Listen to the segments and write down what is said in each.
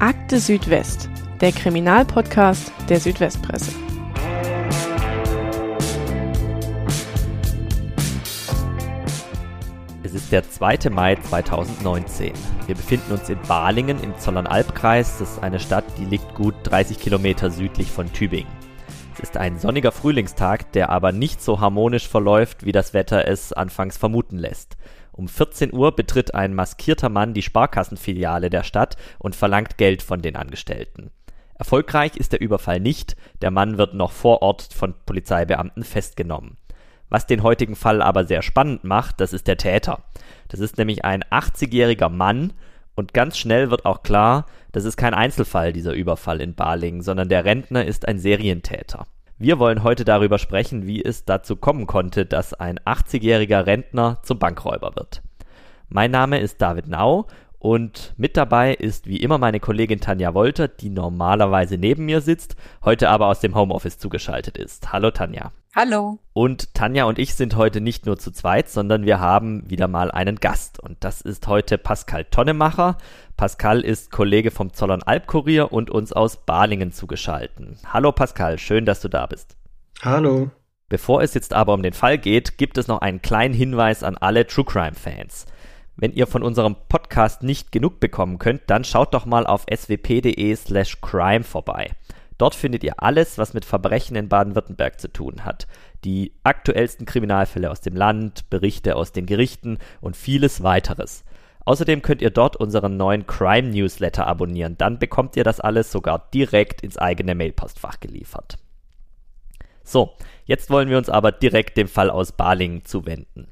Akte Südwest, der Kriminalpodcast der Südwestpresse. Es ist der 2. Mai 2019. Wir befinden uns in Balingen im Zollernalbkreis. Das ist eine Stadt, die liegt gut 30 Kilometer südlich von Tübingen. Es ist ein sonniger Frühlingstag, der aber nicht so harmonisch verläuft, wie das Wetter es anfangs vermuten lässt. Um 14 Uhr betritt ein maskierter Mann die Sparkassenfiliale der Stadt und verlangt Geld von den Angestellten. Erfolgreich ist der Überfall nicht, der Mann wird noch vor Ort von Polizeibeamten festgenommen. Was den heutigen Fall aber sehr spannend macht, das ist der Täter. Das ist nämlich ein 80-jähriger Mann und ganz schnell wird auch klar, das ist kein Einzelfall, dieser Überfall in Balingen, sondern der Rentner ist ein Serientäter. Wir wollen heute darüber sprechen, wie es dazu kommen konnte, dass ein 80-jähriger Rentner zum Bankräuber wird. Mein Name ist David Nau und mit dabei ist wie immer meine Kollegin Tanja Wolter, die normalerweise neben mir sitzt, heute aber aus dem Homeoffice zugeschaltet ist. Hallo Tanja. Hallo. Und Tanja und ich sind heute nicht nur zu zweit, sondern wir haben wieder mal einen Gast. Und das ist heute Pascal Tonnemacher. Pascal ist Kollege vom Zollern Albkurier und uns aus Balingen zugeschalten. Hallo Pascal, schön, dass du da bist. Hallo. Bevor es jetzt aber um den Fall geht, gibt es noch einen kleinen Hinweis an alle True Crime Fans. Wenn ihr von unserem Podcast nicht genug bekommen könnt, dann schaut doch mal auf swp.de slash crime vorbei. Dort findet ihr alles, was mit Verbrechen in Baden-Württemberg zu tun hat. Die aktuellsten Kriminalfälle aus dem Land, Berichte aus den Gerichten und vieles weiteres. Außerdem könnt ihr dort unseren neuen Crime Newsletter abonnieren. Dann bekommt ihr das alles sogar direkt ins eigene Mailpostfach geliefert. So, jetzt wollen wir uns aber direkt dem Fall aus Balingen zuwenden.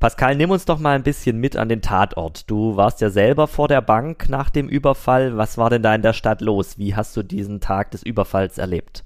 Pascal, nimm uns doch mal ein bisschen mit an den Tatort. Du warst ja selber vor der Bank nach dem Überfall. Was war denn da in der Stadt los? Wie hast du diesen Tag des Überfalls erlebt?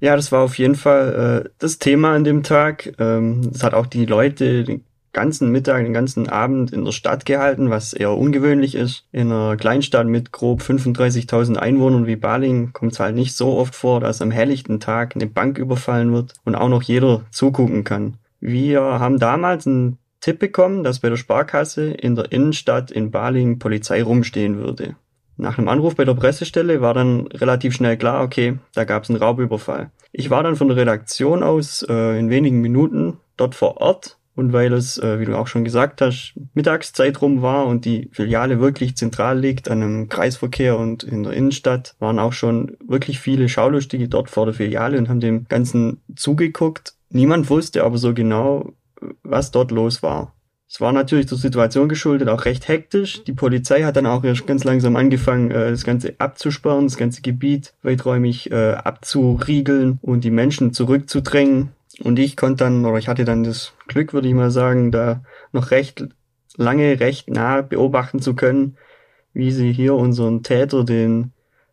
Ja, das war auf jeden Fall äh, das Thema an dem Tag. Ähm, das hat auch die Leute den ganzen Mittag, den ganzen Abend in der Stadt gehalten, was eher ungewöhnlich ist. In einer Kleinstadt mit grob 35.000 Einwohnern wie Baling kommt es halt nicht so oft vor, dass am helllichten Tag eine Bank überfallen wird und auch noch jeder zugucken kann. Wir haben damals einen Tipp bekommen, dass bei der Sparkasse in der Innenstadt in Baling Polizei rumstehen würde. Nach einem Anruf bei der Pressestelle war dann relativ schnell klar, okay, da gab es einen Raubüberfall. Ich war dann von der Redaktion aus äh, in wenigen Minuten dort vor Ort und weil es, äh, wie du auch schon gesagt hast, Mittagszeit rum war und die Filiale wirklich zentral liegt an einem Kreisverkehr und in der Innenstadt, waren auch schon wirklich viele Schaulustige dort vor der Filiale und haben dem Ganzen zugeguckt. Niemand wusste aber so genau, was dort los war. Es war natürlich zur Situation geschuldet, auch recht hektisch. Die Polizei hat dann auch erst ganz langsam angefangen, äh, das Ganze abzusperren, das ganze Gebiet weiträumig äh, abzuriegeln und die Menschen zurückzudrängen. Und ich konnte dann, oder ich hatte dann das Glück, würde ich mal sagen, da noch recht lange, recht nah beobachten zu können, wie sie hier unseren Täter, den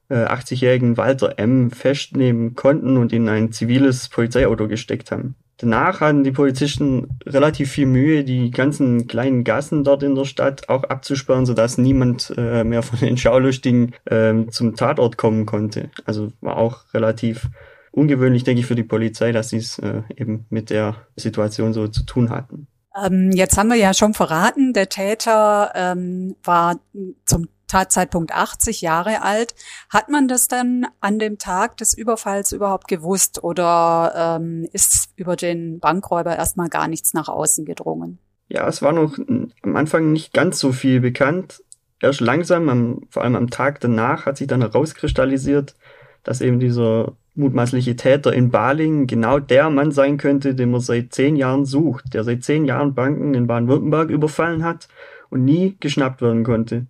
äh, 80-jährigen Walter M., festnehmen konnten und in ein ziviles Polizeiauto gesteckt haben. Danach hatten die Polizisten relativ viel Mühe, die ganzen kleinen Gassen dort in der Stadt auch abzusperren, sodass niemand äh, mehr von den Schaulustigen äh, zum Tatort kommen konnte. Also war auch relativ ungewöhnlich, denke ich, für die Polizei, dass sie es äh, eben mit der Situation so zu tun hatten. Ähm, jetzt haben wir ja schon verraten, der Täter ähm, war zum Tatzeitpunkt 80 Jahre alt. Hat man das dann an dem Tag des Überfalls überhaupt gewusst oder ähm, ist über den Bankräuber erstmal gar nichts nach außen gedrungen? Ja, es war noch am Anfang nicht ganz so viel bekannt. Erst langsam, am, vor allem am Tag danach, hat sich dann herauskristallisiert, dass eben dieser mutmaßliche Täter in Baling genau der Mann sein könnte, den man seit zehn Jahren sucht, der seit zehn Jahren Banken in Baden-Württemberg überfallen hat und nie geschnappt werden konnte.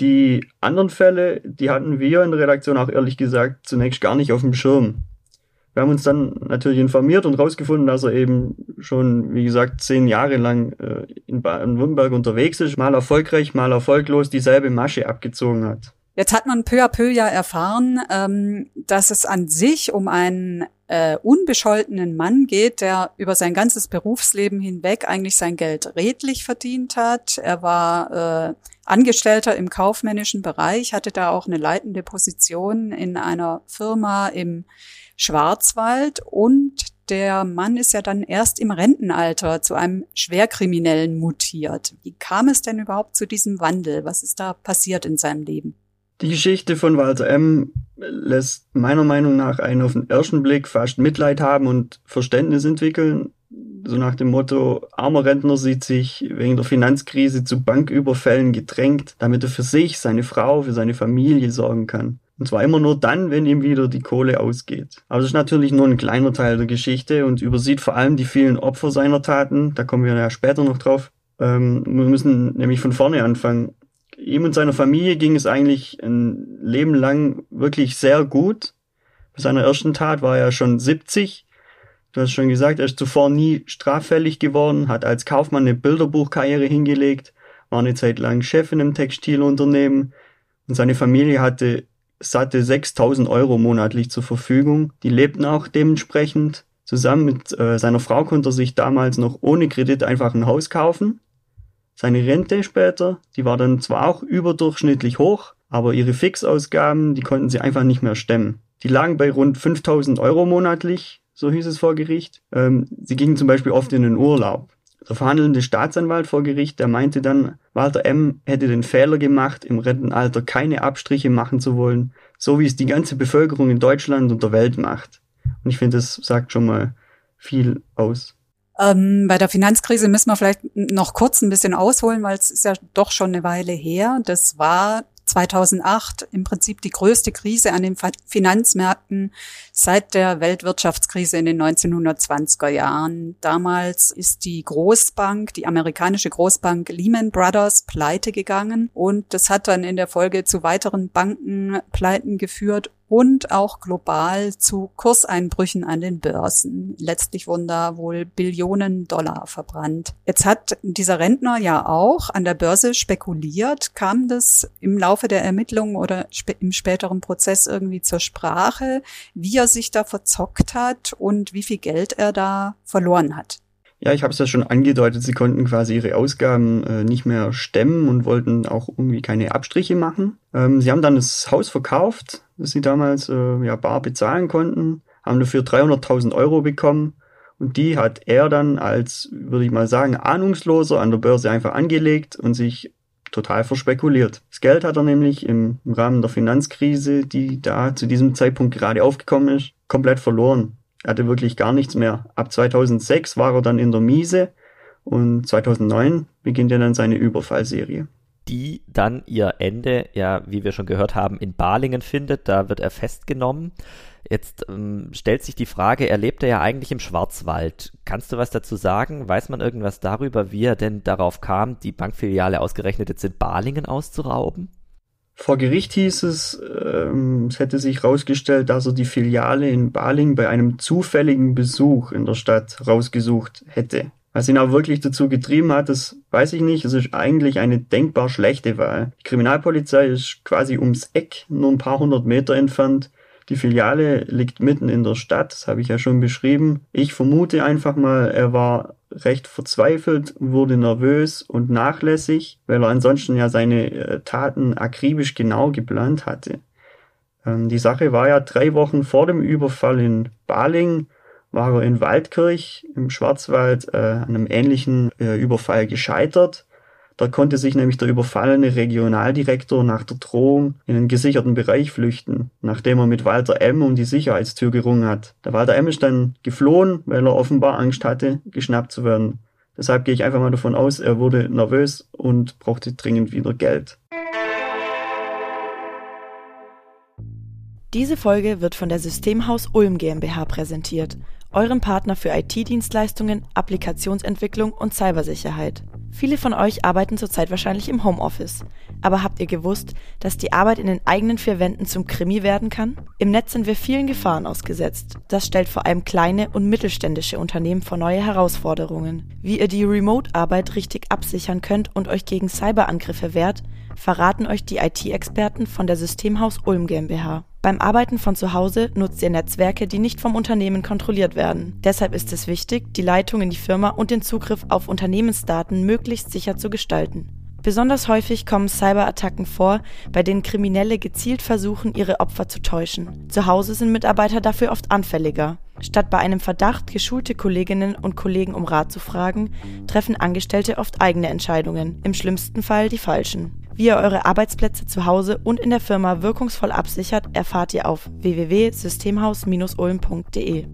Die anderen Fälle, die hatten wir in der Redaktion auch ehrlich gesagt zunächst gar nicht auf dem Schirm. Wir haben uns dann natürlich informiert und herausgefunden, dass er eben schon, wie gesagt, zehn Jahre lang äh, in Baden-Württemberg unterwegs ist, mal erfolgreich, mal erfolglos dieselbe Masche abgezogen hat. Jetzt hat man peu à peu ja erfahren, ähm, dass es an sich um einen äh, unbescholtenen Mann geht, der über sein ganzes Berufsleben hinweg eigentlich sein Geld redlich verdient hat. Er war äh, Angestellter im kaufmännischen Bereich, hatte da auch eine leitende Position in einer Firma im Schwarzwald und der Mann ist ja dann erst im Rentenalter zu einem Schwerkriminellen mutiert. Wie kam es denn überhaupt zu diesem Wandel? Was ist da passiert in seinem Leben? Die Geschichte von Walter M. lässt meiner Meinung nach einen auf den ersten Blick fast Mitleid haben und Verständnis entwickeln. So nach dem Motto, armer Rentner sieht sich wegen der Finanzkrise zu Banküberfällen gedrängt, damit er für sich, seine Frau, für seine Familie sorgen kann. Und zwar immer nur dann, wenn ihm wieder die Kohle ausgeht. Aber das ist natürlich nur ein kleiner Teil der Geschichte und übersieht vor allem die vielen Opfer seiner Taten. Da kommen wir ja später noch drauf. Ähm, wir müssen nämlich von vorne anfangen. Ihm und seiner Familie ging es eigentlich ein Leben lang wirklich sehr gut. Bei seiner ersten Tat war er schon 70. Du hast schon gesagt, er ist zuvor nie straffällig geworden, hat als Kaufmann eine Bilderbuchkarriere hingelegt, war eine Zeit lang Chef in einem Textilunternehmen und seine Familie hatte satte 6000 Euro monatlich zur Verfügung. Die lebten auch dementsprechend. Zusammen mit äh, seiner Frau konnte er sich damals noch ohne Kredit einfach ein Haus kaufen. Seine Rente später, die war dann zwar auch überdurchschnittlich hoch, aber ihre Fixausgaben, die konnten sie einfach nicht mehr stemmen. Die lagen bei rund 5000 Euro monatlich, so hieß es vor Gericht. Ähm, sie gingen zum Beispiel oft in den Urlaub. Der verhandelnde Staatsanwalt vor Gericht, der meinte dann, Walter M. hätte den Fehler gemacht, im Rentenalter keine Abstriche machen zu wollen, so wie es die ganze Bevölkerung in Deutschland und der Welt macht. Und ich finde, das sagt schon mal viel aus. Ähm, bei der Finanzkrise müssen wir vielleicht noch kurz ein bisschen ausholen, weil es ist ja doch schon eine Weile her. Das war 2008 im Prinzip die größte Krise an den Finanzmärkten seit der Weltwirtschaftskrise in den 1920er Jahren. Damals ist die Großbank, die amerikanische Großbank Lehman Brothers pleite gegangen und das hat dann in der Folge zu weiteren Bankenpleiten geführt und auch global zu Kurseinbrüchen an den Börsen. Letztlich wurden da wohl Billionen Dollar verbrannt. Jetzt hat dieser Rentner ja auch an der Börse spekuliert. Kam das im Laufe der Ermittlungen oder im späteren Prozess irgendwie zur Sprache, wie er sich da verzockt hat und wie viel Geld er da verloren hat? Ja, ich habe es ja schon angedeutet, sie konnten quasi ihre Ausgaben äh, nicht mehr stemmen und wollten auch irgendwie keine Abstriche machen. Ähm, sie haben dann das Haus verkauft, das sie damals äh, ja bar bezahlen konnten, haben dafür 300.000 Euro bekommen und die hat er dann als, würde ich mal sagen, ahnungsloser an der Börse einfach angelegt und sich total verspekuliert. Das Geld hat er nämlich im, im Rahmen der Finanzkrise, die da zu diesem Zeitpunkt gerade aufgekommen ist, komplett verloren. Er hatte wirklich gar nichts mehr. Ab 2006 war er dann in der Miese und 2009 beginnt er dann seine Überfallserie. Die dann ihr Ende, ja, wie wir schon gehört haben, in Balingen findet. Da wird er festgenommen. Jetzt ähm, stellt sich die Frage, er lebte ja eigentlich im Schwarzwald. Kannst du was dazu sagen? Weiß man irgendwas darüber, wie er denn darauf kam, die Bankfiliale ausgerechnet jetzt in Balingen auszurauben? Vor Gericht hieß es, ähm, es hätte sich herausgestellt, dass er die Filiale in Baling bei einem zufälligen Besuch in der Stadt rausgesucht hätte. Was ihn auch wirklich dazu getrieben hat, das weiß ich nicht. Es ist eigentlich eine denkbar schlechte Wahl. Die Kriminalpolizei ist quasi ums Eck, nur ein paar hundert Meter entfernt. Die Filiale liegt mitten in der Stadt, das habe ich ja schon beschrieben. Ich vermute einfach mal, er war recht verzweifelt, wurde nervös und nachlässig, weil er ansonsten ja seine äh, Taten akribisch genau geplant hatte. Ähm, die Sache war ja drei Wochen vor dem Überfall in Baling, war er in Waldkirch im Schwarzwald äh, einem ähnlichen äh, Überfall gescheitert. Da konnte sich nämlich der überfallene Regionaldirektor nach der Drohung in einen gesicherten Bereich flüchten, nachdem er mit Walter M. um die Sicherheitstür gerungen hat. Der Walter M. ist dann geflohen, weil er offenbar Angst hatte, geschnappt zu werden. Deshalb gehe ich einfach mal davon aus, er wurde nervös und brauchte dringend wieder Geld. Diese Folge wird von der Systemhaus Ulm GmbH präsentiert, eurem Partner für IT-Dienstleistungen, Applikationsentwicklung und Cybersicherheit. Viele von euch arbeiten zurzeit wahrscheinlich im Homeoffice. Aber habt ihr gewusst, dass die Arbeit in den eigenen vier Wänden zum Krimi werden kann? Im Netz sind wir vielen Gefahren ausgesetzt. Das stellt vor allem kleine und mittelständische Unternehmen vor neue Herausforderungen. Wie ihr die Remote-Arbeit richtig absichern könnt und euch gegen Cyberangriffe wehrt, verraten euch die IT-Experten von der Systemhaus Ulm GmbH. Beim Arbeiten von zu Hause nutzt ihr Netzwerke, die nicht vom Unternehmen kontrolliert werden. Deshalb ist es wichtig, die Leitung in die Firma und den Zugriff auf Unternehmensdaten möglichst sicher zu gestalten. Besonders häufig kommen Cyberattacken vor, bei denen Kriminelle gezielt versuchen, ihre Opfer zu täuschen. Zu Hause sind Mitarbeiter dafür oft anfälliger. Statt bei einem Verdacht geschulte Kolleginnen und Kollegen um Rat zu fragen, treffen Angestellte oft eigene Entscheidungen, im schlimmsten Fall die falschen. Wie ihr eure Arbeitsplätze zu Hause und in der Firma wirkungsvoll absichert, erfahrt ihr auf www.systemhaus-ulm.de.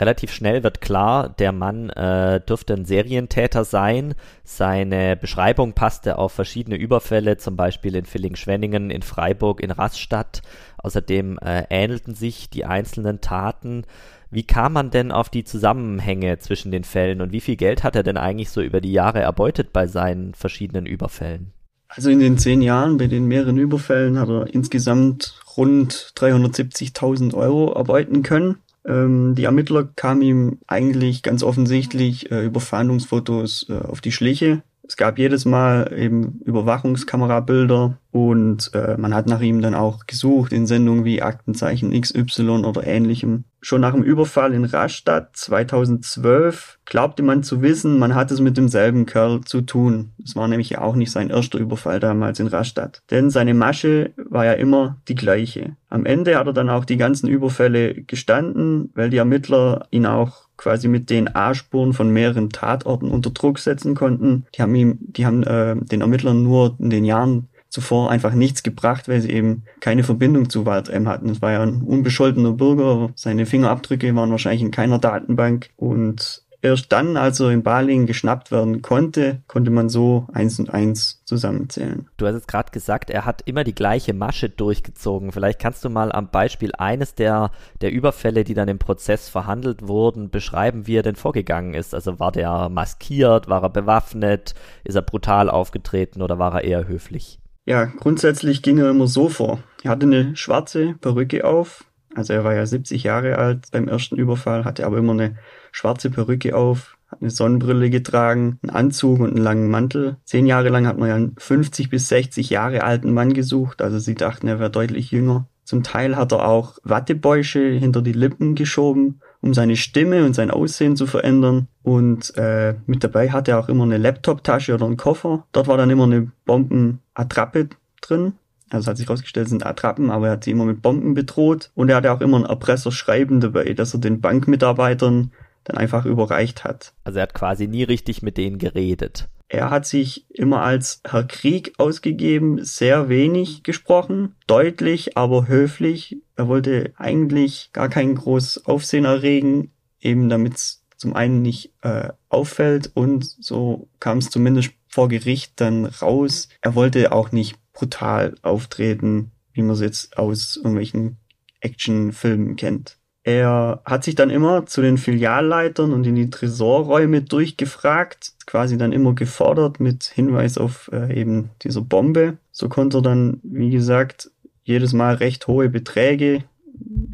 Relativ schnell wird klar, der Mann äh, dürfte ein Serientäter sein. Seine Beschreibung passte auf verschiedene Überfälle, zum Beispiel in Villingen-Schwenningen, in Freiburg, in Rastatt. Außerdem äh, ähnelten sich die einzelnen Taten. Wie kam man denn auf die Zusammenhänge zwischen den Fällen und wie viel Geld hat er denn eigentlich so über die Jahre erbeutet bei seinen verschiedenen Überfällen? Also in den zehn Jahren bei den mehreren Überfällen hat er insgesamt rund 370.000 Euro erbeuten können. Ähm, die Ermittler kamen ihm eigentlich ganz offensichtlich äh, über Fahndungsfotos äh, auf die Schliche. Es gab jedes Mal eben Überwachungskamerabilder und äh, man hat nach ihm dann auch gesucht in Sendungen wie Aktenzeichen XY oder ähnlichem. Schon nach dem Überfall in Rastatt 2012 glaubte man zu wissen, man hat es mit demselben Kerl zu tun. Es war nämlich ja auch nicht sein erster Überfall damals in Rastatt. Denn seine Masche war ja immer die gleiche. Am Ende hat er dann auch die ganzen Überfälle gestanden, weil die Ermittler ihn auch quasi mit DNA-Spuren von mehreren Tatorten unter Druck setzen konnten. Die haben ihm, die haben äh, den Ermittlern nur in den Jahren zuvor einfach nichts gebracht, weil sie eben keine Verbindung zu Walter M hatten. Es war ja ein unbescholtener Bürger, seine Fingerabdrücke waren wahrscheinlich in keiner Datenbank und erst dann, als er in Balingen geschnappt werden konnte, konnte man so eins und eins zusammenzählen. Du hast jetzt gerade gesagt, er hat immer die gleiche Masche durchgezogen. Vielleicht kannst du mal am Beispiel eines der, der Überfälle, die dann im Prozess verhandelt wurden, beschreiben, wie er denn vorgegangen ist. Also war der maskiert, war er bewaffnet, ist er brutal aufgetreten oder war er eher höflich? Ja, grundsätzlich ging er immer so vor. Er hatte eine schwarze Perücke auf. Also er war ja 70 Jahre alt beim ersten Überfall, hatte aber immer eine schwarze Perücke auf, hat eine Sonnenbrille getragen, einen Anzug und einen langen Mantel. Zehn Jahre lang hat man ja einen 50 bis 60 Jahre alten Mann gesucht, also sie dachten, er wäre deutlich jünger. Zum Teil hat er auch Wattebäusche hinter die Lippen geschoben, um seine Stimme und sein Aussehen zu verändern. Und äh, mit dabei hatte er auch immer eine Laptoptasche oder einen Koffer. Dort war dann immer eine Bombenattrappe drin. Also hat sich herausgestellt, sind Attrappen, aber er hat sie immer mit Bomben bedroht. Und er hatte auch immer ein Erpresserschreiben dabei, dass er den Bankmitarbeitern dann einfach überreicht hat. Also er hat quasi nie richtig mit denen geredet. Er hat sich immer als Herr Krieg ausgegeben, sehr wenig gesprochen, deutlich, aber höflich. Er wollte eigentlich gar kein großes Aufsehen erregen, eben damit es zum einen nicht äh, auffällt und so kam es zumindest vor Gericht dann raus. Er wollte auch nicht brutal auftreten, wie man es jetzt aus irgendwelchen Actionfilmen kennt. Er hat sich dann immer zu den Filialleitern und in die Tresorräume durchgefragt, quasi dann immer gefordert mit Hinweis auf äh, eben diese Bombe. So konnte er dann, wie gesagt, jedes Mal recht hohe Beträge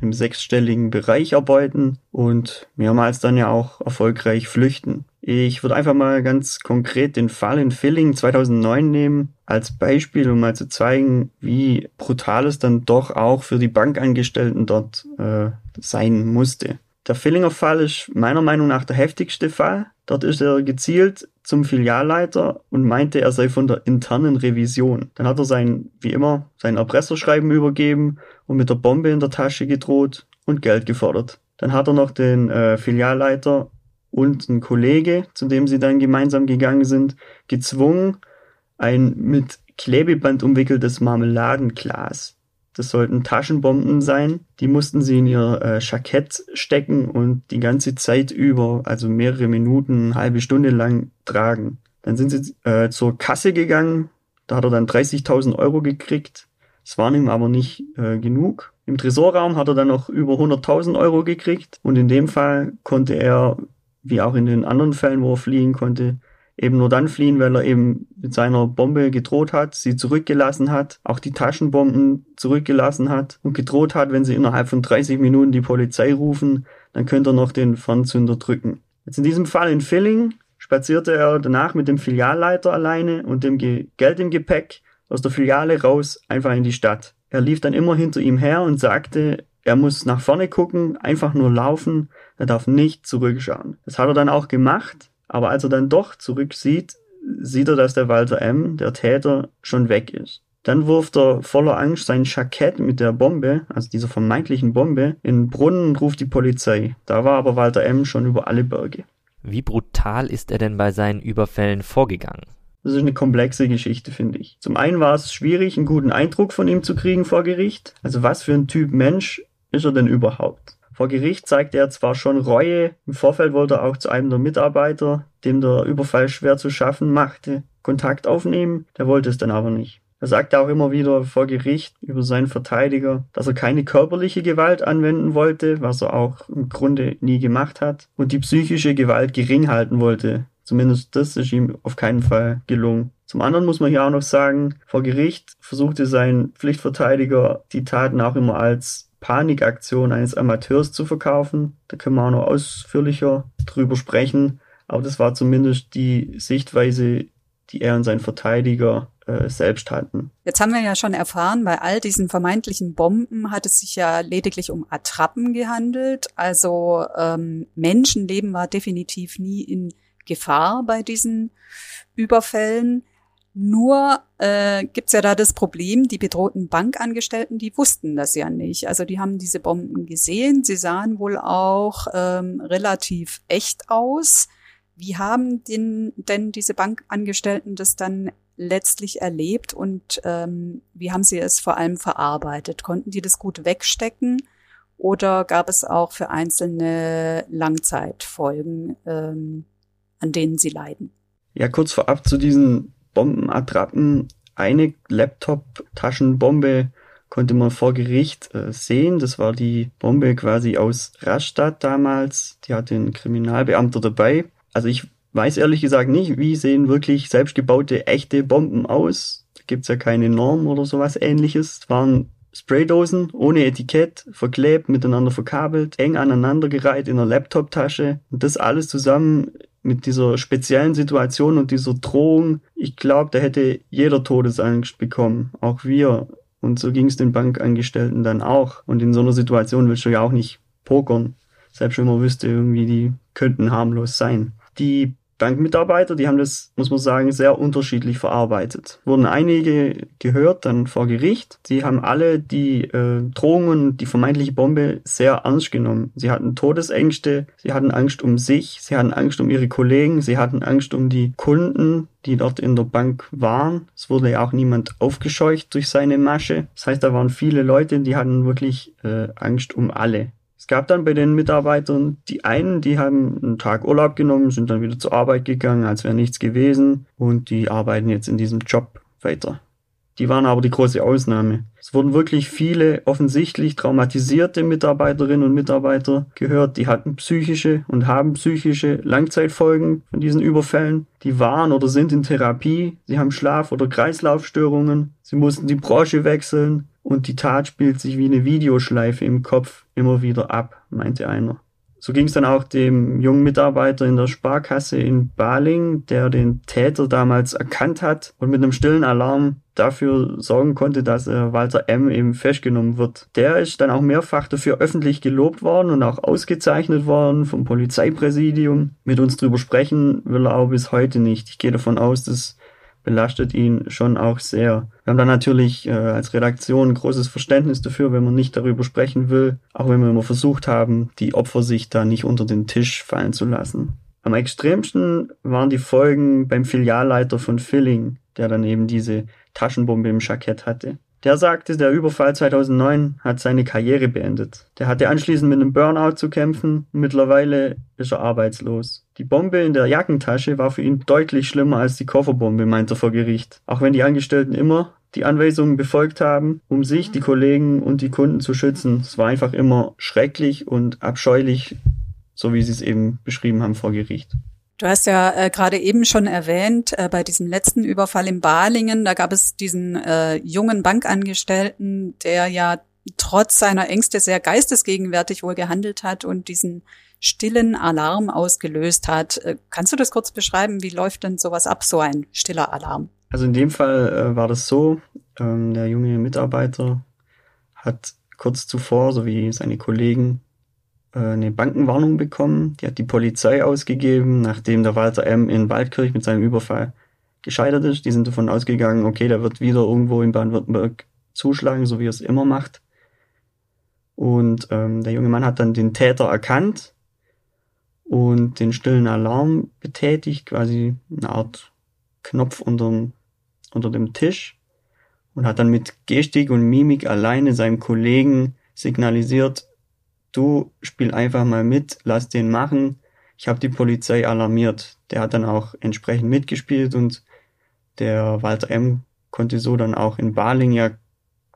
im sechsstelligen Bereich arbeiten und mehrmals dann ja auch erfolgreich flüchten. Ich würde einfach mal ganz konkret den Fall in Filling 2009 nehmen als Beispiel, um mal zu zeigen, wie brutal es dann doch auch für die Bankangestellten dort äh, sein musste. Der Fillinger Fall ist meiner Meinung nach der heftigste Fall. Dort ist er gezielt zum Filialleiter und meinte, er sei von der internen Revision. Dann hat er sein, wie immer, sein Erpresserschreiben übergeben und mit der Bombe in der Tasche gedroht und Geld gefordert. Dann hat er noch den äh, Filialleiter und ein Kollege, zu dem sie dann gemeinsam gegangen sind, gezwungen, ein mit Klebeband umwickeltes Marmeladenglas. Das sollten Taschenbomben sein. Die mussten sie in ihr äh, Jackett stecken und die ganze Zeit über, also mehrere Minuten, eine halbe Stunde lang tragen. Dann sind sie äh, zur Kasse gegangen. Da hat er dann 30.000 Euro gekriegt. Es waren ihm aber nicht äh, genug. Im Tresorraum hat er dann noch über 100.000 Euro gekriegt. Und in dem Fall konnte er wie auch in den anderen Fällen, wo er fliehen konnte, eben nur dann fliehen, weil er eben mit seiner Bombe gedroht hat, sie zurückgelassen hat, auch die Taschenbomben zurückgelassen hat und gedroht hat, wenn sie innerhalb von 30 Minuten die Polizei rufen, dann könnte er noch den Fernzünder drücken. Jetzt in diesem Fall in Filling spazierte er danach mit dem Filialleiter alleine und dem Ge Geld im Gepäck aus der Filiale raus einfach in die Stadt. Er lief dann immer hinter ihm her und sagte, er muss nach vorne gucken, einfach nur laufen, er darf nicht zurückschauen. Das hat er dann auch gemacht, aber als er dann doch zurücksieht, sieht er, dass der Walter M., der Täter, schon weg ist. Dann wirft er voller Angst sein Jackett mit der Bombe, also dieser vermeintlichen Bombe, in den Brunnen und ruft die Polizei. Da war aber Walter M. schon über alle Berge. Wie brutal ist er denn bei seinen Überfällen vorgegangen? Das ist eine komplexe Geschichte, finde ich. Zum einen war es schwierig, einen guten Eindruck von ihm zu kriegen vor Gericht. Also was für ein Typ Mensch ist er denn überhaupt? Vor Gericht zeigte er zwar schon Reue, im Vorfeld wollte er auch zu einem der Mitarbeiter, dem der Überfall schwer zu schaffen machte, Kontakt aufnehmen, der wollte es dann aber nicht. Er sagte auch immer wieder vor Gericht über seinen Verteidiger, dass er keine körperliche Gewalt anwenden wollte, was er auch im Grunde nie gemacht hat, und die psychische Gewalt gering halten wollte. Zumindest das ist ihm auf keinen Fall gelungen. Zum anderen muss man hier auch noch sagen, vor Gericht versuchte sein Pflichtverteidiger die Taten auch immer als Panikaktion eines Amateurs zu verkaufen. Da können wir auch noch ausführlicher drüber sprechen. Aber das war zumindest die Sichtweise, die er und sein Verteidiger äh, selbst hatten. Jetzt haben wir ja schon erfahren, bei all diesen vermeintlichen Bomben hat es sich ja lediglich um Attrappen gehandelt. Also ähm, Menschenleben war definitiv nie in Gefahr bei diesen Überfällen. Nur äh, gibt ja da das Problem, die bedrohten Bankangestellten, die wussten das ja nicht. Also die haben diese Bomben gesehen, sie sahen wohl auch ähm, relativ echt aus. Wie haben den, denn diese Bankangestellten das dann letztlich erlebt und ähm, wie haben sie es vor allem verarbeitet? Konnten die das gut wegstecken oder gab es auch für einzelne Langzeitfolgen, ähm, an denen sie leiden? Ja, kurz vorab zu diesen Bombenattrappen. Eine Laptop-Taschenbombe konnte man vor Gericht äh, sehen. Das war die Bombe quasi aus Rastatt damals. Die hatte ein Kriminalbeamter dabei. Also ich weiß ehrlich gesagt nicht, wie sehen wirklich selbstgebaute echte Bomben aus. Da gibt's ja keine Norm oder sowas ähnliches. Es waren Spraydosen ohne Etikett, verklebt, miteinander verkabelt, eng aneinandergereiht in einer Laptoptasche. Und das alles zusammen mit dieser speziellen Situation und dieser Drohung. Ich glaube, da hätte jeder Todesangst bekommen. Auch wir. Und so ging es den Bankangestellten dann auch. Und in so einer Situation willst du ja auch nicht pokern. Selbst wenn man wüsste, irgendwie, die könnten harmlos sein. Die Bankmitarbeiter, die haben das, muss man sagen, sehr unterschiedlich verarbeitet. Wurden einige gehört, dann vor Gericht. Sie haben alle die äh, Drohungen, die vermeintliche Bombe sehr ernst genommen. Sie hatten Todesängste, sie hatten Angst um sich, sie hatten Angst um ihre Kollegen, sie hatten Angst um die Kunden, die dort in der Bank waren. Es wurde ja auch niemand aufgescheucht durch seine Masche. Das heißt, da waren viele Leute, die hatten wirklich äh, Angst um alle. Es gab dann bei den Mitarbeitern die einen, die haben einen Tag Urlaub genommen, sind dann wieder zur Arbeit gegangen, als wäre nichts gewesen und die arbeiten jetzt in diesem Job weiter. Die waren aber die große Ausnahme. Es wurden wirklich viele offensichtlich traumatisierte Mitarbeiterinnen und Mitarbeiter gehört, die hatten psychische und haben psychische Langzeitfolgen von diesen Überfällen. Die waren oder sind in Therapie, sie haben Schlaf- oder Kreislaufstörungen, sie mussten die Branche wechseln, und die Tat spielt sich wie eine Videoschleife im Kopf immer wieder ab, meinte einer. So ging es dann auch dem jungen Mitarbeiter in der Sparkasse in Baling, der den Täter damals erkannt hat und mit einem stillen Alarm dafür sorgen konnte, dass äh, Walter M. eben festgenommen wird. Der ist dann auch mehrfach dafür öffentlich gelobt worden und auch ausgezeichnet worden vom Polizeipräsidium. Mit uns drüber sprechen will er auch bis heute nicht. Ich gehe davon aus, dass belastet ihn schon auch sehr. Wir haben da natürlich äh, als Redaktion großes Verständnis dafür, wenn man nicht darüber sprechen will, auch wenn wir immer versucht haben, die Opfer sich da nicht unter den Tisch fallen zu lassen. Am extremsten waren die Folgen beim Filialleiter von Filling, der dann eben diese Taschenbombe im Jackett hatte. Der sagte, der Überfall 2009 hat seine Karriere beendet. Der hatte anschließend mit einem Burnout zu kämpfen. Mittlerweile ist er arbeitslos. Die Bombe in der Jackentasche war für ihn deutlich schlimmer als die Kofferbombe, meint er vor Gericht. Auch wenn die Angestellten immer die Anweisungen befolgt haben, um sich, die Kollegen und die Kunden zu schützen. Es war einfach immer schrecklich und abscheulich, so wie sie es eben beschrieben haben vor Gericht. Du hast ja äh, gerade eben schon erwähnt, äh, bei diesem letzten Überfall in Balingen, da gab es diesen äh, jungen Bankangestellten, der ja trotz seiner Ängste sehr geistesgegenwärtig wohl gehandelt hat und diesen stillen Alarm ausgelöst hat. Äh, kannst du das kurz beschreiben? Wie läuft denn sowas ab, so ein stiller Alarm? Also in dem Fall äh, war das so, ähm, der junge Mitarbeiter hat kurz zuvor, so wie seine Kollegen, eine Bankenwarnung bekommen. Die hat die Polizei ausgegeben, nachdem der Walter M. in Waldkirch mit seinem Überfall gescheitert ist. Die sind davon ausgegangen, okay, der wird wieder irgendwo in Baden-Württemberg zuschlagen, so wie er es immer macht. Und ähm, der junge Mann hat dann den Täter erkannt und den stillen Alarm betätigt, quasi eine Art Knopf unterm, unter dem Tisch und hat dann mit Gestik und Mimik alleine seinem Kollegen signalisiert, du spiel einfach mal mit, lass den machen. Ich habe die Polizei alarmiert. Der hat dann auch entsprechend mitgespielt und der Walter M. konnte so dann auch in Baling ja,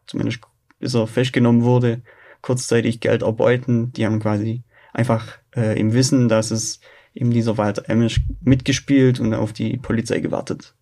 zumindest bis er festgenommen wurde, kurzzeitig Geld erbeuten. Die haben quasi einfach äh, im Wissen, dass es eben dieser Walter M. mitgespielt und auf die Polizei gewartet.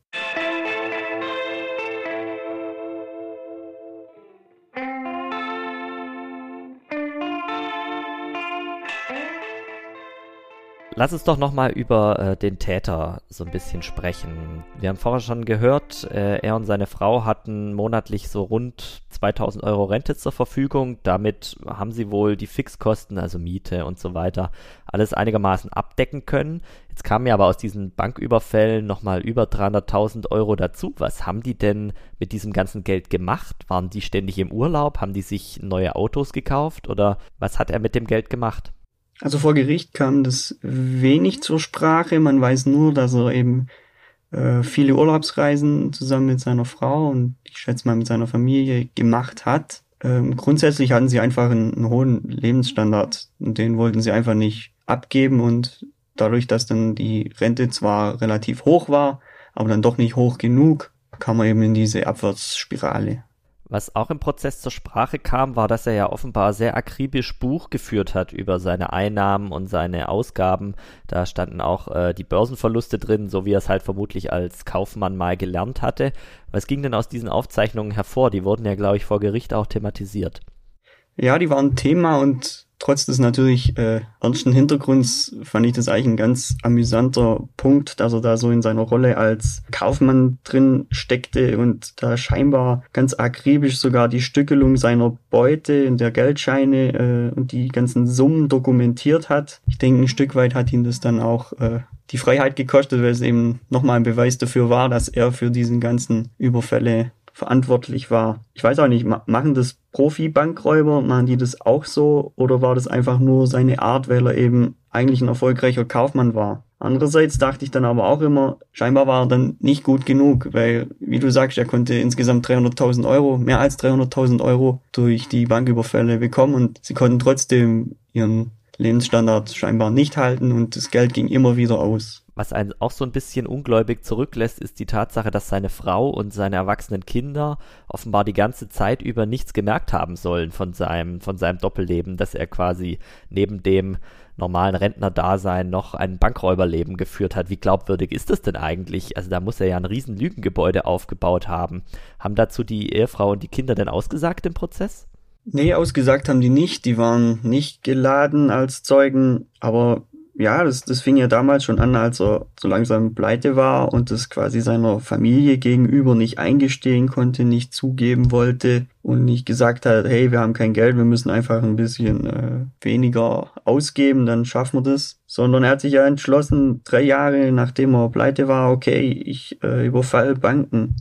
Lass uns doch nochmal über äh, den Täter so ein bisschen sprechen. Wir haben vorher schon gehört, äh, er und seine Frau hatten monatlich so rund 2000 Euro Rente zur Verfügung. Damit haben sie wohl die Fixkosten, also Miete und so weiter, alles einigermaßen abdecken können. Jetzt kamen ja aber aus diesen Banküberfällen nochmal über 300.000 Euro dazu. Was haben die denn mit diesem ganzen Geld gemacht? Waren die ständig im Urlaub? Haben die sich neue Autos gekauft? Oder was hat er mit dem Geld gemacht? Also vor Gericht kam das wenig zur Sprache. Man weiß nur, dass er eben äh, viele Urlaubsreisen zusammen mit seiner Frau und ich schätze mal mit seiner Familie gemacht hat. Ähm, grundsätzlich hatten sie einfach einen, einen hohen Lebensstandard und den wollten sie einfach nicht abgeben und dadurch, dass dann die Rente zwar relativ hoch war, aber dann doch nicht hoch genug, kam man eben in diese Abwärtsspirale. Was auch im Prozess zur Sprache kam, war, dass er ja offenbar sehr akribisch Buch geführt hat über seine Einnahmen und seine Ausgaben. Da standen auch äh, die Börsenverluste drin, so wie er es halt vermutlich als Kaufmann mal gelernt hatte. Was ging denn aus diesen Aufzeichnungen hervor? Die wurden ja, glaube ich, vor Gericht auch thematisiert. Ja, die waren Thema und trotz des natürlich äh, ernsten Hintergrunds fand ich das eigentlich ein ganz amüsanter Punkt, dass er da so in seiner Rolle als Kaufmann drin steckte und da scheinbar ganz akribisch sogar die Stückelung seiner Beute in der Geldscheine äh, und die ganzen Summen dokumentiert hat. Ich denke, ein Stück weit hat ihn das dann auch äh, die Freiheit gekostet, weil es eben nochmal ein Beweis dafür war, dass er für diesen ganzen Überfälle verantwortlich war. Ich weiß auch nicht, machen das Profi-Bankräuber, machen die das auch so oder war das einfach nur seine Art, weil er eben eigentlich ein erfolgreicher Kaufmann war? Andererseits dachte ich dann aber auch immer, scheinbar war er dann nicht gut genug, weil, wie du sagst, er konnte insgesamt 300.000 Euro, mehr als 300.000 Euro durch die Banküberfälle bekommen und sie konnten trotzdem ihren Lebensstandard scheinbar nicht halten und das Geld ging immer wieder aus. Was einen auch so ein bisschen ungläubig zurücklässt, ist die Tatsache, dass seine Frau und seine erwachsenen Kinder offenbar die ganze Zeit über nichts gemerkt haben sollen von seinem, von seinem Doppelleben, dass er quasi neben dem normalen Rentnerdasein noch ein Bankräuberleben geführt hat. Wie glaubwürdig ist das denn eigentlich? Also da muss er ja ein riesen Lügengebäude aufgebaut haben. Haben dazu die Ehefrau und die Kinder denn ausgesagt im Prozess? Nee, ausgesagt haben die nicht. Die waren nicht geladen als Zeugen, aber ja, das, das fing ja damals schon an, als er so langsam pleite war und das quasi seiner Familie gegenüber nicht eingestehen konnte, nicht zugeben wollte und nicht gesagt hat, hey, wir haben kein Geld, wir müssen einfach ein bisschen äh, weniger ausgeben, dann schaffen wir das. Sondern er hat sich ja entschlossen, drei Jahre nachdem er pleite war, okay, ich äh, überfall Banken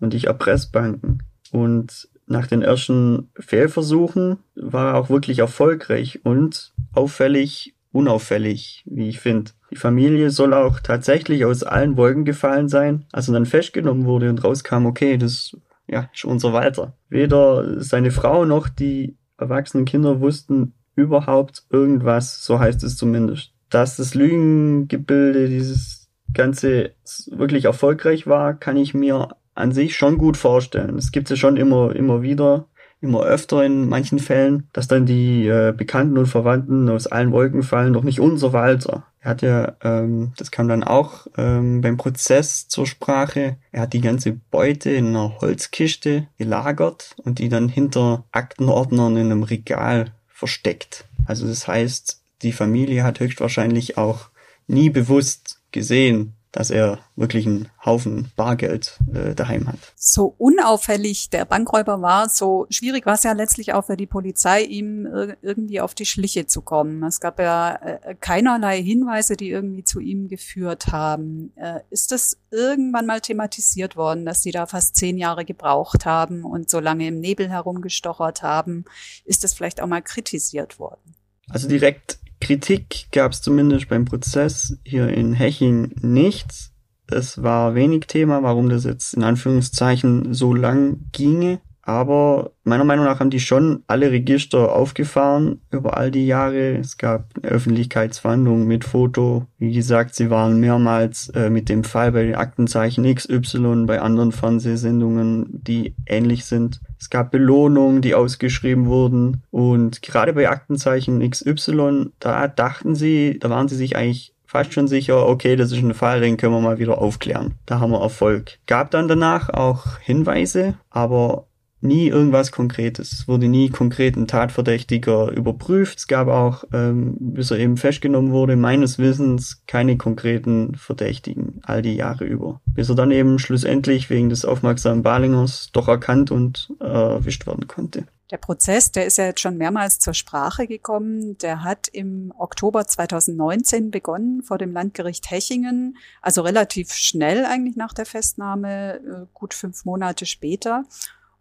und ich erpresse Banken. Und nach den ersten Fehlversuchen war er auch wirklich erfolgreich und auffällig unauffällig, wie ich finde. Die Familie soll auch tatsächlich aus allen Wolken gefallen sein, als er dann festgenommen wurde und rauskam, okay, das ja, ist unser Walter. Weder seine Frau noch die erwachsenen Kinder wussten überhaupt irgendwas, so heißt es zumindest. Dass das Lügengebilde, dieses Ganze wirklich erfolgreich war, kann ich mir an sich schon gut vorstellen. Es gibt ja schon immer, immer wieder immer öfter in manchen Fällen, dass dann die äh, Bekannten und Verwandten aus allen Wolken fallen, doch nicht unser Walter. Er hat ja, ähm, das kam dann auch ähm, beim Prozess zur Sprache, er hat die ganze Beute in einer Holzkiste gelagert und die dann hinter Aktenordnern in einem Regal versteckt. Also das heißt, die Familie hat höchstwahrscheinlich auch nie bewusst gesehen, dass er wirklich einen Haufen Bargeld äh, daheim hat. So unauffällig der Bankräuber war, so schwierig war es ja letztlich auch für die Polizei, ihm irgendwie auf die Schliche zu kommen. Es gab ja äh, keinerlei Hinweise, die irgendwie zu ihm geführt haben. Äh, ist das irgendwann mal thematisiert worden, dass sie da fast zehn Jahre gebraucht haben und so lange im Nebel herumgestochert haben? Ist das vielleicht auch mal kritisiert worden? Also direkt Kritik gab es zumindest beim Prozess hier in Heching nichts. Es war wenig Thema, warum das jetzt in Anführungszeichen so lang ginge. Aber meiner Meinung nach haben die schon alle Register aufgefahren über all die Jahre. Es gab eine Öffentlichkeitsverhandlung mit Foto. Wie gesagt, sie waren mehrmals äh, mit dem Fall bei den Aktenzeichen XY, bei anderen Fernsehsendungen, die ähnlich sind. Es gab Belohnungen, die ausgeschrieben wurden. Und gerade bei Aktenzeichen XY, da dachten sie, da waren sie sich eigentlich fast schon sicher, okay, das ist ein Fall, den können wir mal wieder aufklären. Da haben wir Erfolg. Gab dann danach auch Hinweise, aber nie irgendwas Konkretes. Es wurde nie konkret ein Tatverdächtiger überprüft. Es gab auch, ähm, bis er eben festgenommen wurde, meines Wissens keine konkreten Verdächtigen all die Jahre über. Bis er dann eben schlussendlich wegen des aufmerksamen Balingers doch erkannt und äh, erwischt werden konnte. Der Prozess, der ist ja jetzt schon mehrmals zur Sprache gekommen. Der hat im Oktober 2019 begonnen vor dem Landgericht Hechingen, also relativ schnell eigentlich nach der Festnahme, äh, gut fünf Monate später.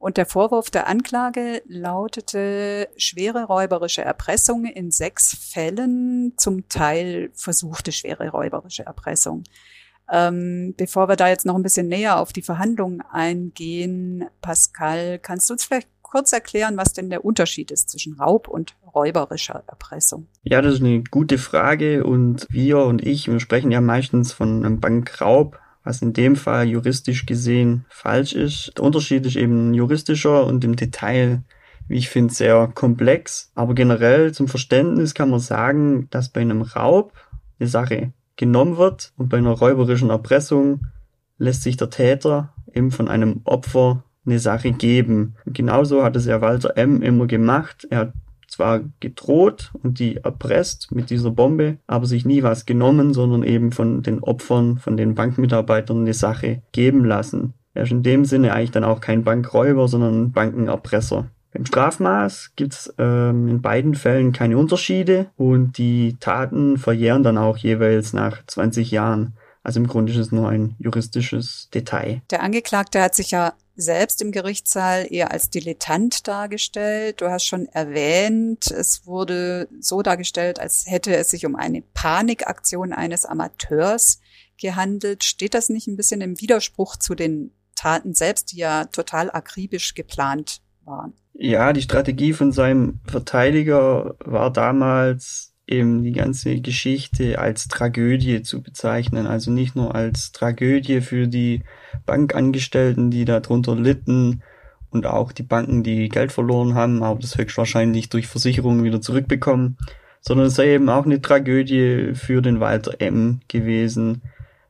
Und der Vorwurf der Anklage lautete schwere räuberische Erpressung in sechs Fällen, zum Teil versuchte schwere räuberische Erpressung. Ähm, bevor wir da jetzt noch ein bisschen näher auf die Verhandlungen eingehen, Pascal, kannst du uns vielleicht kurz erklären, was denn der Unterschied ist zwischen Raub und räuberischer Erpressung? Ja, das ist eine gute Frage und wir und ich, wir sprechen ja meistens von einem Bankraub, was in dem Fall juristisch gesehen falsch ist. Der Unterschied ist eben juristischer und im Detail, wie ich finde, sehr komplex. Aber generell zum Verständnis kann man sagen, dass bei einem Raub eine Sache genommen wird und bei einer räuberischen Erpressung lässt sich der Täter eben von einem Opfer eine Sache geben. Genauso hat es ja Walter M. immer gemacht. Er hat zwar gedroht und die erpresst mit dieser Bombe, aber sich nie was genommen, sondern eben von den Opfern, von den Bankmitarbeitern eine Sache geben lassen. Er ist in dem Sinne eigentlich dann auch kein Bankräuber, sondern Bankenerpresser. Beim Strafmaß gibt es ähm, in beiden Fällen keine Unterschiede und die Taten verjähren dann auch jeweils nach 20 Jahren. Also im Grunde ist es nur ein juristisches Detail. Der Angeklagte hat sich ja selbst im Gerichtssaal eher als Dilettant dargestellt. Du hast schon erwähnt, es wurde so dargestellt, als hätte es sich um eine Panikaktion eines Amateurs gehandelt. Steht das nicht ein bisschen im Widerspruch zu den Taten selbst, die ja total akribisch geplant waren? Ja, die Strategie von seinem Verteidiger war damals eben die ganze Geschichte als Tragödie zu bezeichnen. Also nicht nur als Tragödie für die Bankangestellten, die darunter litten und auch die Banken, die Geld verloren haben, aber das höchstwahrscheinlich durch Versicherungen wieder zurückbekommen, sondern es sei eben auch eine Tragödie für den Walter M. gewesen.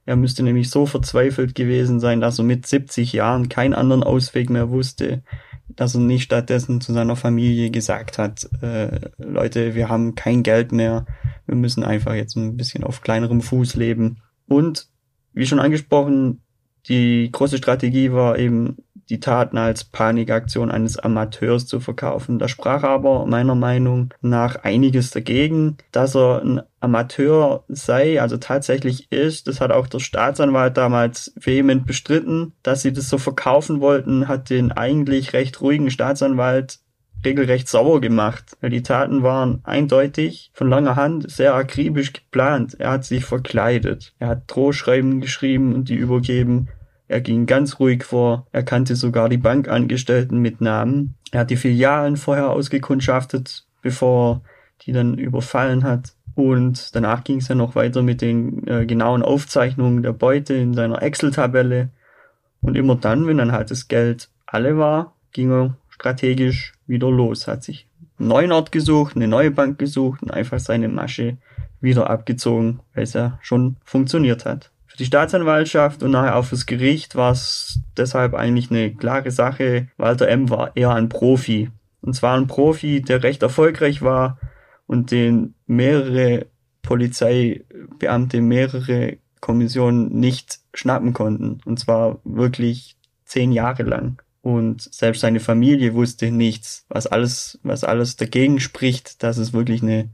Er müsste nämlich so verzweifelt gewesen sein, dass er mit 70 Jahren keinen anderen Ausweg mehr wusste dass er nicht stattdessen zu seiner Familie gesagt hat, äh, Leute, wir haben kein Geld mehr, wir müssen einfach jetzt ein bisschen auf kleinerem Fuß leben. Und wie schon angesprochen, die große Strategie war eben, die Taten als Panikaktion eines Amateurs zu verkaufen. Da sprach aber meiner Meinung nach einiges dagegen, dass er ein Amateur sei, also tatsächlich ist. Das hat auch der Staatsanwalt damals vehement bestritten, dass sie das so verkaufen wollten, hat den eigentlich recht ruhigen Staatsanwalt regelrecht sauer gemacht, weil die Taten waren eindeutig von langer Hand sehr akribisch geplant. Er hat sich verkleidet. Er hat Drohschreiben geschrieben und die übergeben. Er ging ganz ruhig vor. Er kannte sogar die Bankangestellten mit Namen. Er hat die Filialen vorher ausgekundschaftet, bevor die dann überfallen hat. Und danach ging es ja noch weiter mit den äh, genauen Aufzeichnungen der Beute in seiner Excel-Tabelle. Und immer dann, wenn dann halt das Geld alle war, ging er strategisch wieder los, hat sich einen neuen Ort gesucht, eine neue Bank gesucht und einfach seine Masche wieder abgezogen, weil es ja schon funktioniert hat. Für die Staatsanwaltschaft und nachher auch fürs Gericht war es deshalb eigentlich eine klare Sache. Walter M. war eher ein Profi. Und zwar ein Profi, der recht erfolgreich war und den mehrere Polizeibeamte, mehrere Kommissionen nicht schnappen konnten. Und zwar wirklich zehn Jahre lang. Und selbst seine Familie wusste nichts, was alles, was alles dagegen spricht, dass es wirklich eine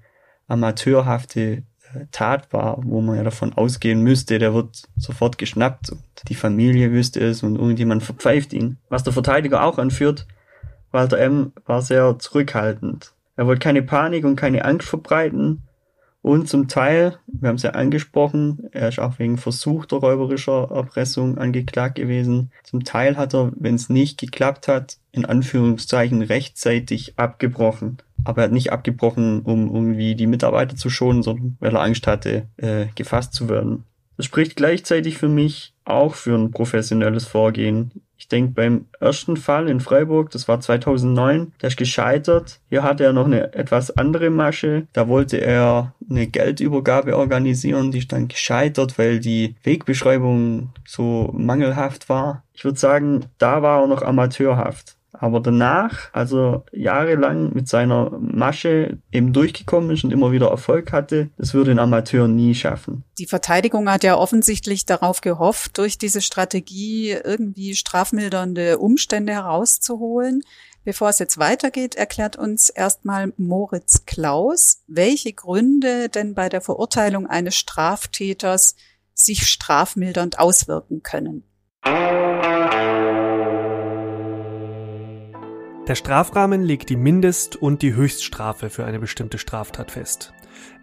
amateurhafte Tat war, wo man ja davon ausgehen müsste, der wird sofort geschnappt und die Familie wüsste es und irgendjemand verpfeift ihn. Was der Verteidiger auch anführt, Walter M. war sehr zurückhaltend. Er wollte keine Panik und keine Angst verbreiten Und zum Teil, wir haben es ja angesprochen, er ist auch wegen versuchter räuberischer Erpressung angeklagt gewesen. Zum Teil hat er, wenn es nicht geklappt hat, in Anführungszeichen rechtzeitig abgebrochen. Aber er hat nicht abgebrochen, um irgendwie die Mitarbeiter zu schonen, sondern weil er Angst hatte, äh, gefasst zu werden. Das spricht gleichzeitig für mich auch für ein professionelles Vorgehen. Ich denke beim ersten Fall in Freiburg, das war 2009, der ist gescheitert. Hier hatte er noch eine etwas andere Masche. Da wollte er eine Geldübergabe organisieren, die ist dann gescheitert, weil die Wegbeschreibung so mangelhaft war. Ich würde sagen, da war er noch amateurhaft. Aber danach, also jahrelang mit seiner Masche eben durchgekommen ist und immer wieder Erfolg hatte, das würde ein Amateur nie schaffen. Die Verteidigung hat ja offensichtlich darauf gehofft, durch diese Strategie irgendwie strafmildernde Umstände herauszuholen. Bevor es jetzt weitergeht, erklärt uns erstmal Moritz Klaus, welche Gründe denn bei der Verurteilung eines Straftäters sich strafmildernd auswirken können. Der Strafrahmen legt die Mindest- und die Höchststrafe für eine bestimmte Straftat fest.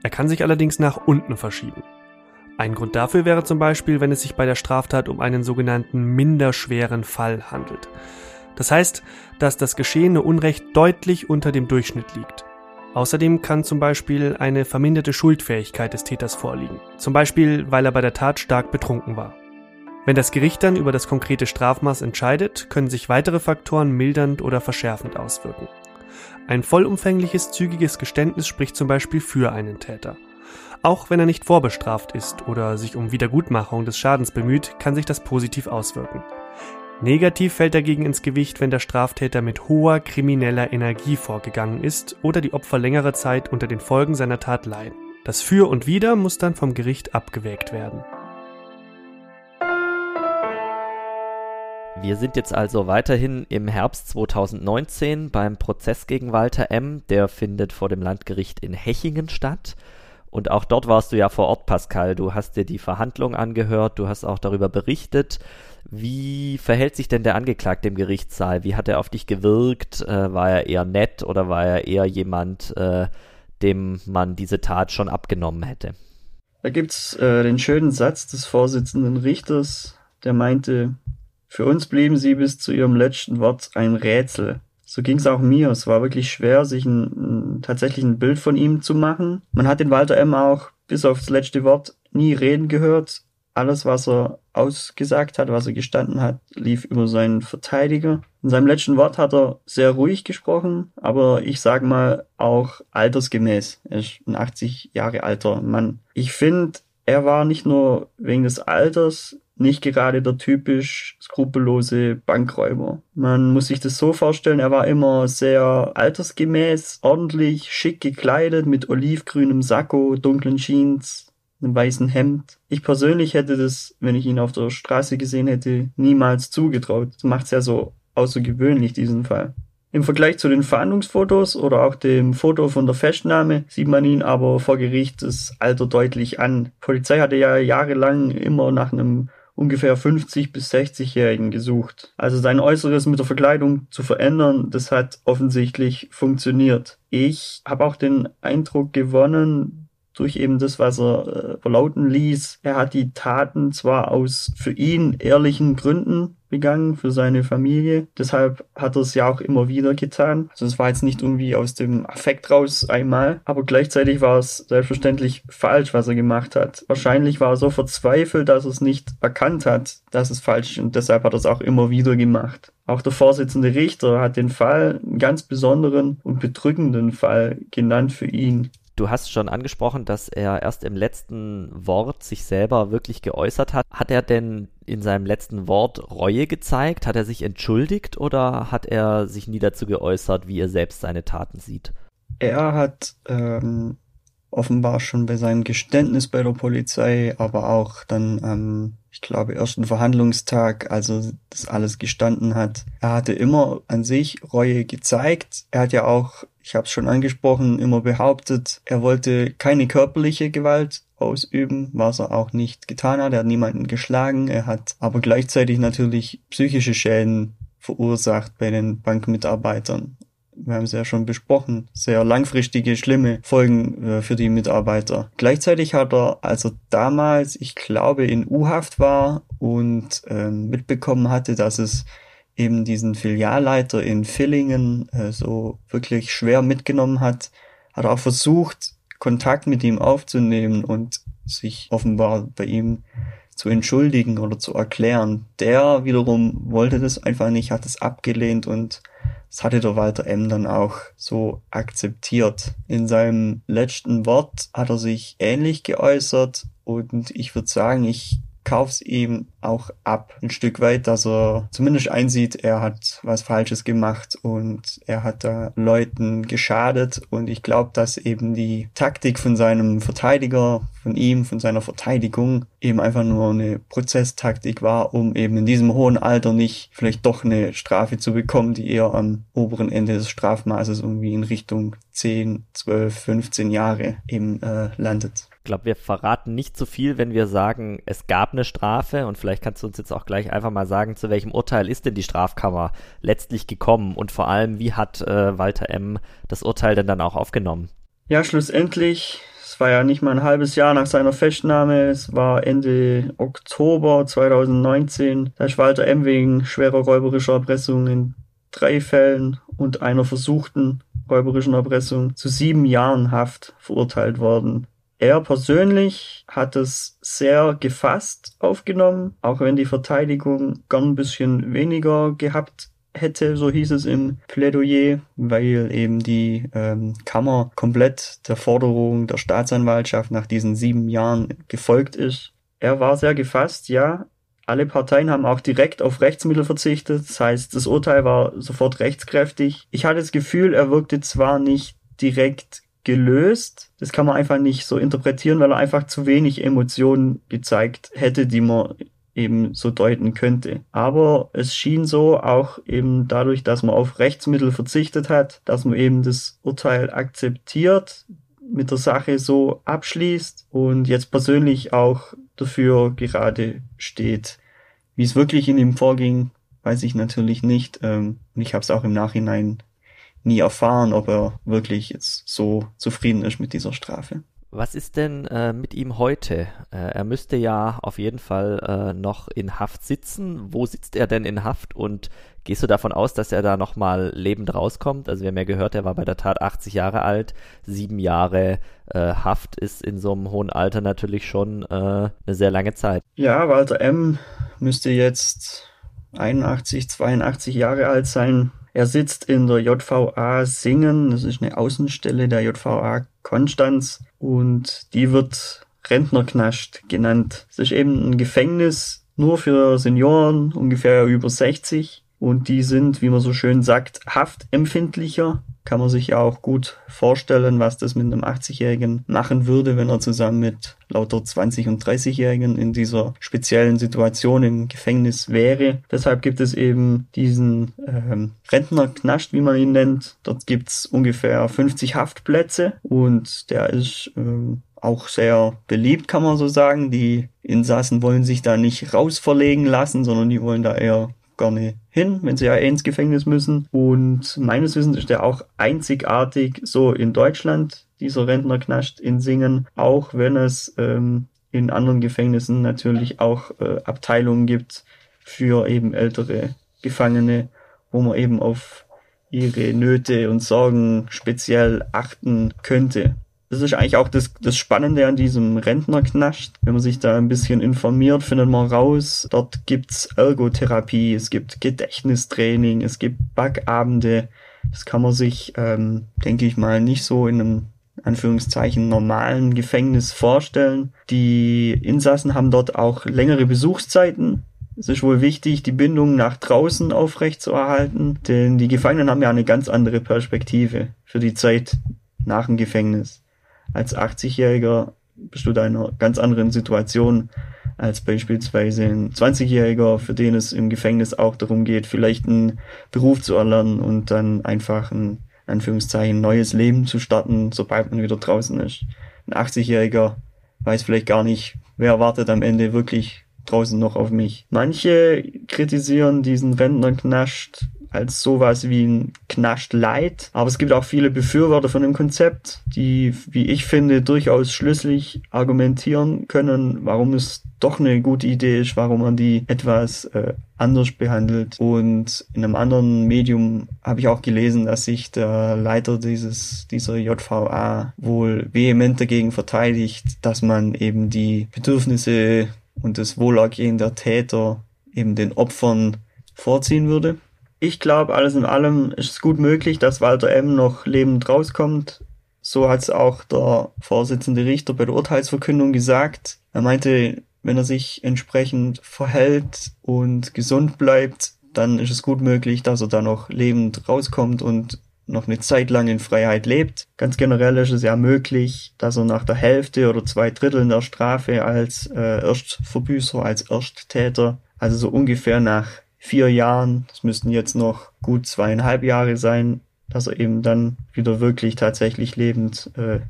Er kann sich allerdings nach unten verschieben. Ein Grund dafür wäre zum Beispiel, wenn es sich bei der Straftat um einen sogenannten minderschweren Fall handelt. Das heißt, dass das geschehene Unrecht deutlich unter dem Durchschnitt liegt. Außerdem kann zum Beispiel eine verminderte Schuldfähigkeit des Täters vorliegen, zum Beispiel weil er bei der Tat stark betrunken war. Wenn das Gericht dann über das konkrete Strafmaß entscheidet, können sich weitere Faktoren mildernd oder verschärfend auswirken. Ein vollumfängliches, zügiges Geständnis spricht zum Beispiel für einen Täter. Auch wenn er nicht vorbestraft ist oder sich um Wiedergutmachung des Schadens bemüht, kann sich das positiv auswirken. Negativ fällt dagegen ins Gewicht, wenn der Straftäter mit hoher krimineller Energie vorgegangen ist oder die Opfer längere Zeit unter den Folgen seiner Tat leiden. Das Für und Wider muss dann vom Gericht abgewägt werden. Wir sind jetzt also weiterhin im Herbst 2019 beim Prozess gegen Walter M. Der findet vor dem Landgericht in Hechingen statt. Und auch dort warst du ja vor Ort, Pascal. Du hast dir die Verhandlung angehört, du hast auch darüber berichtet. Wie verhält sich denn der Angeklagte im Gerichtssaal? Wie hat er auf dich gewirkt? Äh, war er eher nett oder war er eher jemand, äh, dem man diese Tat schon abgenommen hätte? Da gibt's äh, den schönen Satz des Vorsitzenden Richters, der meinte, für uns blieben sie bis zu ihrem letzten Wort ein Rätsel. So ging es auch mir. Es war wirklich schwer, sich ein, ein, tatsächlich ein Bild von ihm zu machen. Man hat den Walter M. auch bis aufs letzte Wort nie reden gehört. Alles, was er ausgesagt hat, was er gestanden hat, lief über seinen Verteidiger. In seinem letzten Wort hat er sehr ruhig gesprochen, aber ich sag mal auch altersgemäß. Er ist ein 80 Jahre alter Mann. Ich finde, er war nicht nur wegen des Alters nicht gerade der typisch skrupellose Bankräuber. Man muss sich das so vorstellen, er war immer sehr altersgemäß, ordentlich, schick gekleidet, mit olivgrünem Sakko, dunklen Jeans, einem weißen Hemd. Ich persönlich hätte das, wenn ich ihn auf der Straße gesehen hätte, niemals zugetraut. Das macht's ja so außergewöhnlich, diesen Fall. Im Vergleich zu den Fahndungsfotos oder auch dem Foto von der Festnahme sieht man ihn aber vor Gericht das Alter deutlich an. Polizei hatte ja jahrelang immer nach einem ungefähr 50 bis 60-Jährigen gesucht. Also sein Äußeres mit der Verkleidung zu verändern, das hat offensichtlich funktioniert. Ich habe auch den Eindruck gewonnen, durch eben das, was er äh, verlauten ließ. Er hat die Taten zwar aus für ihn ehrlichen Gründen begangen, für seine Familie. Deshalb hat er es ja auch immer wieder getan. Also es war jetzt nicht irgendwie aus dem Affekt raus einmal, aber gleichzeitig war es selbstverständlich falsch, was er gemacht hat. Wahrscheinlich war er so verzweifelt, dass er es nicht erkannt hat, dass es falsch ist und deshalb hat er es auch immer wieder gemacht. Auch der Vorsitzende Richter hat den Fall, einen ganz besonderen und bedrückenden Fall genannt für ihn. Du hast schon angesprochen, dass er erst im letzten Wort sich selber wirklich geäußert hat. Hat er denn in seinem letzten Wort Reue gezeigt? Hat er sich entschuldigt oder hat er sich nie dazu geäußert, wie er selbst seine Taten sieht? Er hat ähm, offenbar schon bei seinem Geständnis bei der Polizei, aber auch dann am, ich glaube, ersten Verhandlungstag, also das alles gestanden hat. Er hatte immer an sich Reue gezeigt. Er hat ja auch ich habe es schon angesprochen, immer behauptet, er wollte keine körperliche Gewalt ausüben, was er auch nicht getan hat. Er hat niemanden geschlagen, er hat aber gleichzeitig natürlich psychische Schäden verursacht bei den Bankmitarbeitern. wir haben es ja schon besprochen, sehr langfristige, schlimme Folgen äh, für die Mitarbeiter. Gleichzeitig hat er, als er damals, ich glaube, in U-Haft war und äh, mitbekommen hatte, dass es eben diesen Filialleiter in Villingen äh, so wirklich schwer mitgenommen hat, hat auch versucht, Kontakt mit ihm aufzunehmen und sich offenbar bei ihm zu entschuldigen oder zu erklären. Der wiederum wollte das einfach nicht, hat es abgelehnt und das hatte der Walter M. dann auch so akzeptiert. In seinem letzten Wort hat er sich ähnlich geäußert und ich würde sagen, ich kauf's ihm auch ab. Ein Stück weit, dass er zumindest einsieht, er hat was Falsches gemacht und er hat da Leuten geschadet. Und ich glaube, dass eben die Taktik von seinem Verteidiger, von ihm, von seiner Verteidigung eben einfach nur eine Prozesstaktik war, um eben in diesem hohen Alter nicht vielleicht doch eine Strafe zu bekommen, die eher am oberen Ende des Strafmaßes irgendwie in Richtung 10, 12, 15 Jahre eben äh, landet glaube, wir verraten nicht zu viel, wenn wir sagen, es gab eine Strafe und vielleicht kannst du uns jetzt auch gleich einfach mal sagen, zu welchem Urteil ist denn die Strafkammer letztlich gekommen und vor allem, wie hat äh, Walter M. das Urteil denn dann auch aufgenommen? Ja, schlussendlich, es war ja nicht mal ein halbes Jahr nach seiner Festnahme, es war Ende Oktober 2019, da ist Walter M. wegen schwerer räuberischer Erpressung in drei Fällen und einer versuchten räuberischen Erpressung zu sieben Jahren Haft verurteilt worden. Er persönlich hat es sehr gefasst aufgenommen, auch wenn die Verteidigung gern ein bisschen weniger gehabt hätte, so hieß es im Plädoyer, weil eben die ähm, Kammer komplett der Forderung der Staatsanwaltschaft nach diesen sieben Jahren gefolgt ist. Er war sehr gefasst, ja. Alle Parteien haben auch direkt auf Rechtsmittel verzichtet. Das heißt, das Urteil war sofort rechtskräftig. Ich hatte das Gefühl, er wirkte zwar nicht direkt gelöst. Das kann man einfach nicht so interpretieren, weil er einfach zu wenig Emotionen gezeigt hätte, die man eben so deuten könnte. Aber es schien so, auch eben dadurch, dass man auf Rechtsmittel verzichtet hat, dass man eben das Urteil akzeptiert, mit der Sache so abschließt und jetzt persönlich auch dafür gerade steht. Wie es wirklich in ihm vorging, weiß ich natürlich nicht. Ähm, und ich habe es auch im Nachhinein nie erfahren, ob er wirklich jetzt so zufrieden ist mit dieser Strafe. Was ist denn äh, mit ihm heute? Äh, er müsste ja auf jeden Fall äh, noch in Haft sitzen. Wo sitzt er denn in Haft und gehst du davon aus, dass er da nochmal lebend rauskommt? Also wir haben ja gehört, er war bei der Tat 80 Jahre alt. Sieben Jahre äh, Haft ist in so einem hohen Alter natürlich schon äh, eine sehr lange Zeit. Ja, Walter M. müsste jetzt 81, 82 Jahre alt sein. Er sitzt in der JVA Singen, das ist eine Außenstelle der JVA Konstanz. Und die wird Rentnerknast genannt. Es ist eben ein Gefängnis nur für Senioren, ungefähr über 60 und die sind, wie man so schön sagt, haftempfindlicher kann man sich ja auch gut vorstellen, was das mit einem 80-Jährigen machen würde, wenn er zusammen mit lauter 20- und 30-Jährigen in dieser speziellen Situation im Gefängnis wäre. Deshalb gibt es eben diesen ähm, Rentnerknast, wie man ihn nennt. Dort gibt's ungefähr 50 Haftplätze und der ist ähm, auch sehr beliebt, kann man so sagen. Die Insassen wollen sich da nicht rausverlegen lassen, sondern die wollen da eher gerne hin, wenn sie ja eh ins Gefängnis müssen. Und meines Wissens ist der auch einzigartig so in Deutschland, dieser Rentnerknast in Singen, auch wenn es ähm, in anderen Gefängnissen natürlich auch äh, Abteilungen gibt für eben ältere Gefangene, wo man eben auf ihre Nöte und Sorgen speziell achten könnte das ist eigentlich auch das, das Spannende an diesem Rentnerknast. Wenn man sich da ein bisschen informiert, findet man raus, dort gibt's Ergotherapie, es gibt Gedächtnistraining, es gibt Backabende. Das kann man sich, ähm, denke ich mal, nicht so in einem Anführungszeichen normalen Gefängnis vorstellen. Die Insassen haben dort auch längere Besuchszeiten. Es ist wohl wichtig, die Bindung nach draußen aufrechtzuerhalten, denn die Gefangenen haben ja eine ganz andere Perspektive für die Zeit nach dem Gefängnis als 80-Jähriger bist du da in einer ganz anderen Situation als beispielsweise ein 20-Jähriger, für den es im Gefängnis auch darum geht, vielleicht einen Beruf zu erlernen und dann einfach ein Anführungszeichen neues Leben zu starten, sobald man wieder draußen ist. Ein 80-Jähriger weiß vielleicht gar nicht, wer wartet am Ende wirklich draußen noch auf mich. Manche kritisieren diesen Rentnerknast als sowas wie ein Knascht Light. Aber es gibt auch viele Befürworter von dem Konzept, die, wie ich finde, durchaus schlüssig argumentieren können, warum es doch eine gute Idee ist, warum man die etwas äh, anders behandelt. Und in einem anderen Medium habe ich auch gelesen, dass sich der Leiter dieses, dieser JVA wohl vehement dagegen verteidigt, dass man eben die Bedürfnisse und das Wohlergehen der Täter eben den Opfern vorziehen würde. Ich glaube, alles in allem ist es gut möglich, dass Walter M. noch lebend rauskommt. So hat es auch der Vorsitzende Richter bei der Urteilsverkündung gesagt. Er meinte, wenn er sich entsprechend verhält und gesund bleibt, dann ist es gut möglich, dass er da noch lebend rauskommt und noch eine Zeit lang in Freiheit lebt. Ganz generell ist es ja möglich, dass er nach der Hälfte oder zwei Dritteln der Strafe als äh, Erstverbüßer, als Ersttäter, also so ungefähr nach vier Jahren, das müssten jetzt noch gut zweieinhalb Jahre sein, dass er eben dann wieder wirklich tatsächlich lebend äh,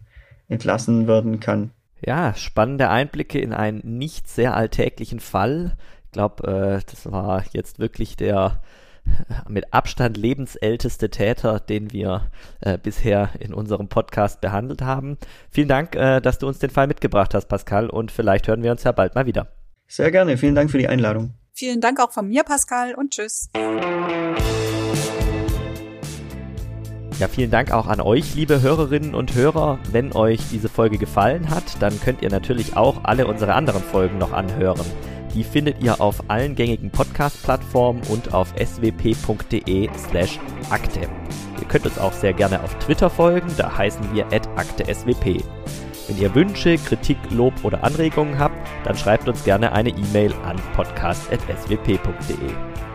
entlassen werden kann. Ja, spannende Einblicke in einen nicht sehr alltäglichen Fall. Ich glaube, äh, das war jetzt wirklich der äh, mit Abstand lebensälteste Täter, den wir äh, bisher in unserem Podcast behandelt haben. Vielen Dank, äh, dass du uns den Fall mitgebracht hast, Pascal, und vielleicht hören wir uns ja bald mal wieder. Sehr gerne, vielen Dank für die Einladung. Vielen Dank auch von mir, Pascal, und tschüss. Ja, vielen Dank auch an euch, liebe Hörerinnen und Hörer. Wenn euch diese Folge gefallen hat, dann könnt ihr natürlich auch alle unsere anderen Folgen noch anhören. Die findet ihr auf allen gängigen Podcast-Plattformen und auf swp.de slash akte. Ihr könnt uns auch sehr gerne auf Twitter folgen, da heißen wir @akte_swp. Wenn ihr Wünsche, Kritik, Lob oder Anregungen habt, dann schreibt uns gerne eine E-Mail an podcast.swp.de.